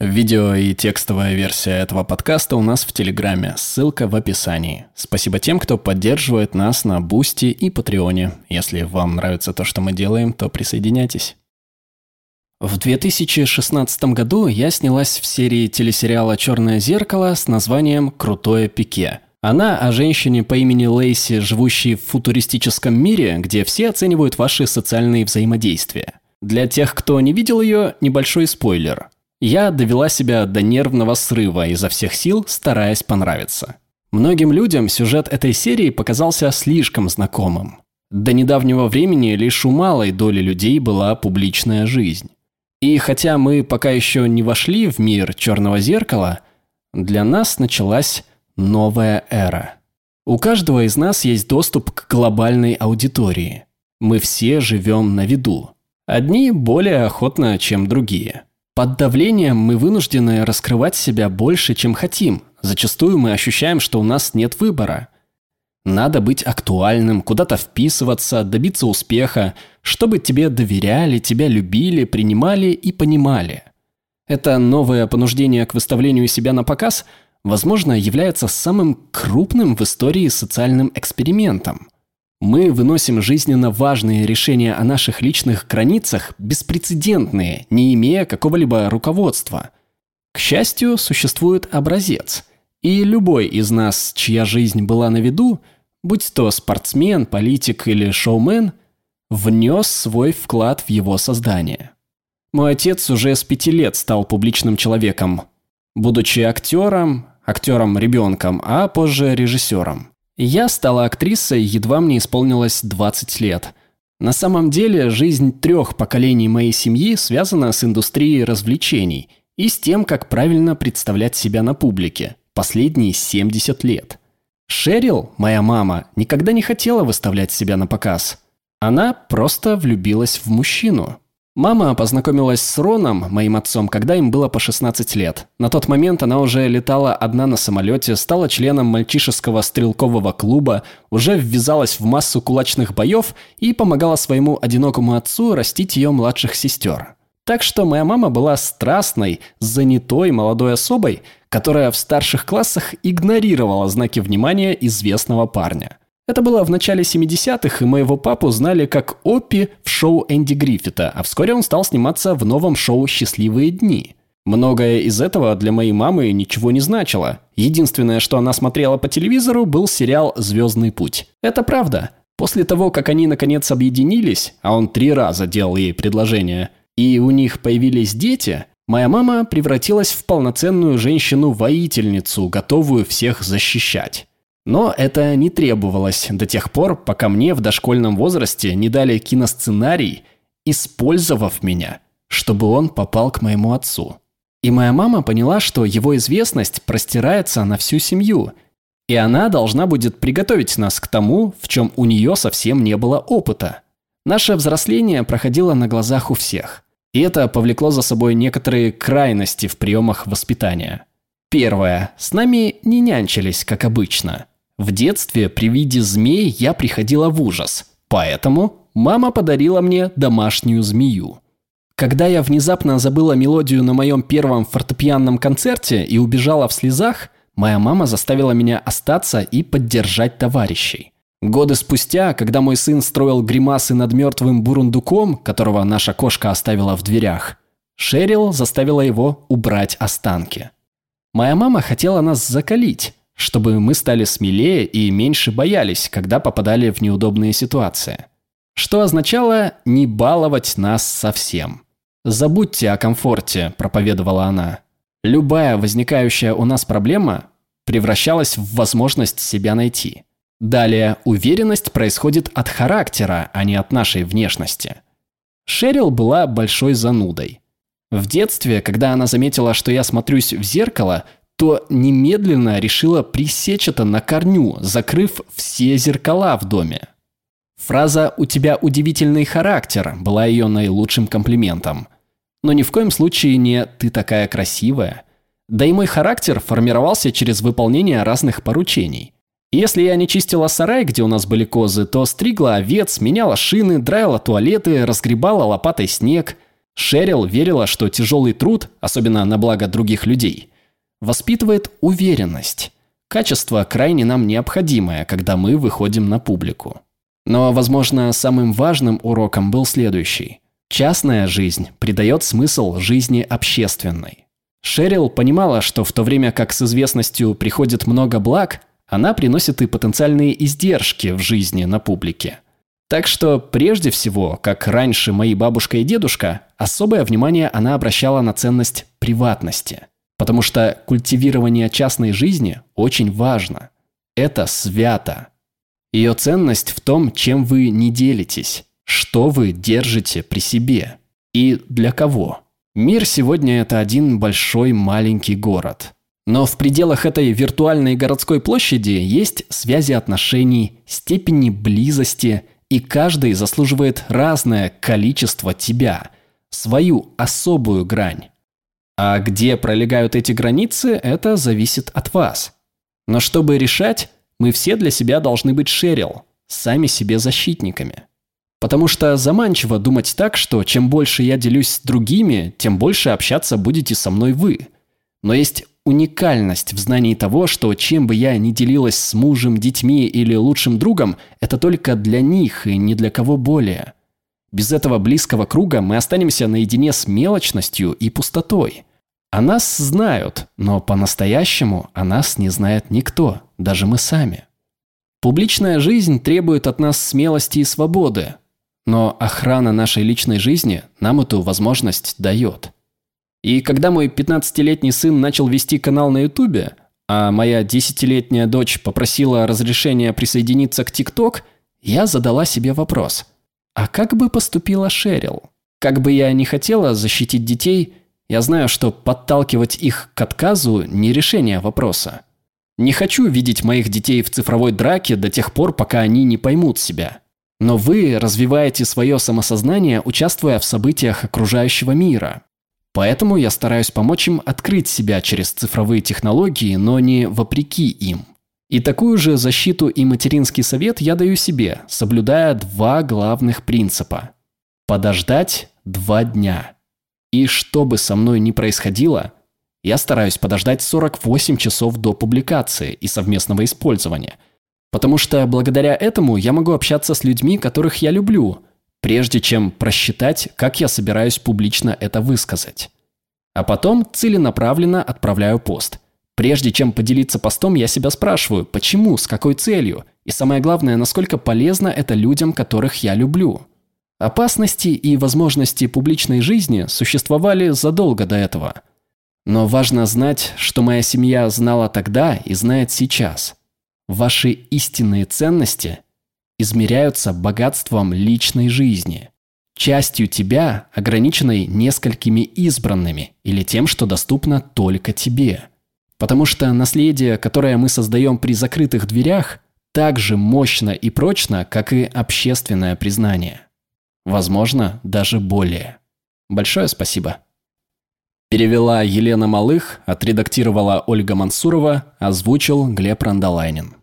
Видео и текстовая версия этого подкаста у нас в Телеграме, ссылка в описании. Спасибо тем, кто поддерживает нас на Бусти и Патреоне. Если вам нравится то, что мы делаем, то присоединяйтесь. В 2016 году я снялась в серии телесериала «Черное зеркало» с названием «Крутое пике». Она о женщине по имени Лейси, живущей в футуристическом мире, где все оценивают ваши социальные взаимодействия. Для тех, кто не видел ее, небольшой спойлер. Я довела себя до нервного срыва изо всех сил, стараясь понравиться. Многим людям сюжет этой серии показался слишком знакомым. До недавнего времени лишь у малой доли людей была публичная жизнь. И хотя мы пока еще не вошли в мир черного зеркала, для нас началась новая эра. У каждого из нас есть доступ к глобальной аудитории. Мы все живем на виду. Одни более охотно, чем другие. Под давлением мы вынуждены раскрывать себя больше, чем хотим. Зачастую мы ощущаем, что у нас нет выбора – надо быть актуальным, куда-то вписываться, добиться успеха, чтобы тебе доверяли, тебя любили, принимали и понимали. Это новое понуждение к выставлению себя на показ, возможно, является самым крупным в истории социальным экспериментом. Мы выносим жизненно важные решения о наших личных границах, беспрецедентные, не имея какого-либо руководства. К счастью, существует образец – и любой из нас, чья жизнь была на виду, будь то спортсмен, политик или шоумен, внес свой вклад в его создание. Мой отец уже с пяти лет стал публичным человеком, будучи актером, актером-ребенком, а позже режиссером. Я стала актрисой, едва мне исполнилось 20 лет. На самом деле, жизнь трех поколений моей семьи связана с индустрией развлечений и с тем, как правильно представлять себя на публике – последние 70 лет. Шерил, моя мама, никогда не хотела выставлять себя на показ. Она просто влюбилась в мужчину. Мама познакомилась с Роном, моим отцом, когда им было по 16 лет. На тот момент она уже летала одна на самолете, стала членом мальчишеского стрелкового клуба, уже ввязалась в массу кулачных боев и помогала своему одинокому отцу растить ее младших сестер. Так что моя мама была страстной, занятой молодой особой, которая в старших классах игнорировала знаки внимания известного парня. Это было в начале 70-х, и моего папу знали как Оппи в шоу Энди Гриффита, а вскоре он стал сниматься в новом шоу «Счастливые дни». Многое из этого для моей мамы ничего не значило. Единственное, что она смотрела по телевизору, был сериал «Звездный путь». Это правда. После того, как они наконец объединились, а он три раза делал ей предложение, и у них появились дети, Моя мама превратилась в полноценную женщину-воительницу, готовую всех защищать. Но это не требовалось до тех пор, пока мне в дошкольном возрасте не дали киносценарий, использовав меня, чтобы он попал к моему отцу. И моя мама поняла, что его известность простирается на всю семью, и она должна будет приготовить нас к тому, в чем у нее совсем не было опыта. Наше взросление проходило на глазах у всех – и это повлекло за собой некоторые крайности в приемах воспитания. Первое. С нами не нянчились, как обычно. В детстве при виде змей я приходила в ужас. Поэтому мама подарила мне домашнюю змею. Когда я внезапно забыла мелодию на моем первом фортепианном концерте и убежала в слезах, моя мама заставила меня остаться и поддержать товарищей. Годы спустя, когда мой сын строил гримасы над мертвым бурундуком, которого наша кошка оставила в дверях, Шерил заставила его убрать останки. Моя мама хотела нас закалить, чтобы мы стали смелее и меньше боялись, когда попадали в неудобные ситуации. Что означало не баловать нас совсем. «Забудьте о комфорте», – проповедовала она. «Любая возникающая у нас проблема превращалась в возможность себя найти». Далее, уверенность происходит от характера, а не от нашей внешности. Шерил была большой занудой. В детстве, когда она заметила, что я смотрюсь в зеркало, то немедленно решила пресечь это на корню, закрыв все зеркала в доме. Фраза «у тебя удивительный характер» была ее наилучшим комплиментом. Но ни в коем случае не «ты такая красивая». Да и мой характер формировался через выполнение разных поручений – если я не чистила сарай, где у нас были козы, то стригла овец, меняла шины, драила туалеты, разгребала лопатой снег. Шерил верила, что тяжелый труд, особенно на благо других людей, воспитывает уверенность. Качество крайне нам необходимое, когда мы выходим на публику. Но, возможно, самым важным уроком был следующий. Частная жизнь придает смысл жизни общественной. Шерил понимала, что в то время как с известностью приходит много благ, она приносит и потенциальные издержки в жизни на публике. Так что прежде всего, как раньше мои бабушка и дедушка, особое внимание она обращала на ценность приватности. Потому что культивирование частной жизни очень важно. Это свято. Ее ценность в том, чем вы не делитесь, что вы держите при себе и для кого. Мир сегодня это один большой маленький город. Но в пределах этой виртуальной городской площади есть связи отношений, степени близости, и каждый заслуживает разное количество тебя, свою особую грань. А где пролегают эти границы, это зависит от вас. Но чтобы решать, мы все для себя должны быть шерил, сами себе защитниками. Потому что заманчиво думать так, что чем больше я делюсь с другими, тем больше общаться будете со мной вы. Но есть уникальность в знании того, что чем бы я ни делилась с мужем, детьми или лучшим другом, это только для них и ни для кого более. Без этого близкого круга мы останемся наедине с мелочностью и пустотой. О нас знают, но по-настоящему о нас не знает никто, даже мы сами. Публичная жизнь требует от нас смелости и свободы, но охрана нашей личной жизни нам эту возможность дает. И когда мой 15-летний сын начал вести канал на Ютубе, а моя 10-летняя дочь попросила разрешения присоединиться к ТикТок, я задала себе вопрос. А как бы поступила Шерил? Как бы я не хотела защитить детей, я знаю, что подталкивать их к отказу не решение вопроса. Не хочу видеть моих детей в цифровой драке до тех пор, пока они не поймут себя. Но вы развиваете свое самосознание, участвуя в событиях окружающего мира. Поэтому я стараюсь помочь им открыть себя через цифровые технологии, но не вопреки им. И такую же защиту и материнский совет я даю себе, соблюдая два главных принципа. Подождать два дня. И что бы со мной ни происходило, я стараюсь подождать 48 часов до публикации и совместного использования – Потому что благодаря этому я могу общаться с людьми, которых я люблю, прежде чем просчитать, как я собираюсь публично это высказать. А потом целенаправленно отправляю пост. Прежде чем поделиться постом, я себя спрашиваю, почему, с какой целью, и самое главное, насколько полезно это людям, которых я люблю. Опасности и возможности публичной жизни существовали задолго до этого. Но важно знать, что моя семья знала тогда и знает сейчас – Ваши истинные ценности измеряются богатством личной жизни, частью тебя, ограниченной несколькими избранными или тем, что доступно только тебе. Потому что наследие, которое мы создаем при закрытых дверях, так же мощно и прочно, как и общественное признание. Возможно, даже более. Большое спасибо. Перевела Елена Малых, отредактировала Ольга Мансурова, озвучил Глеб Рандолайнин.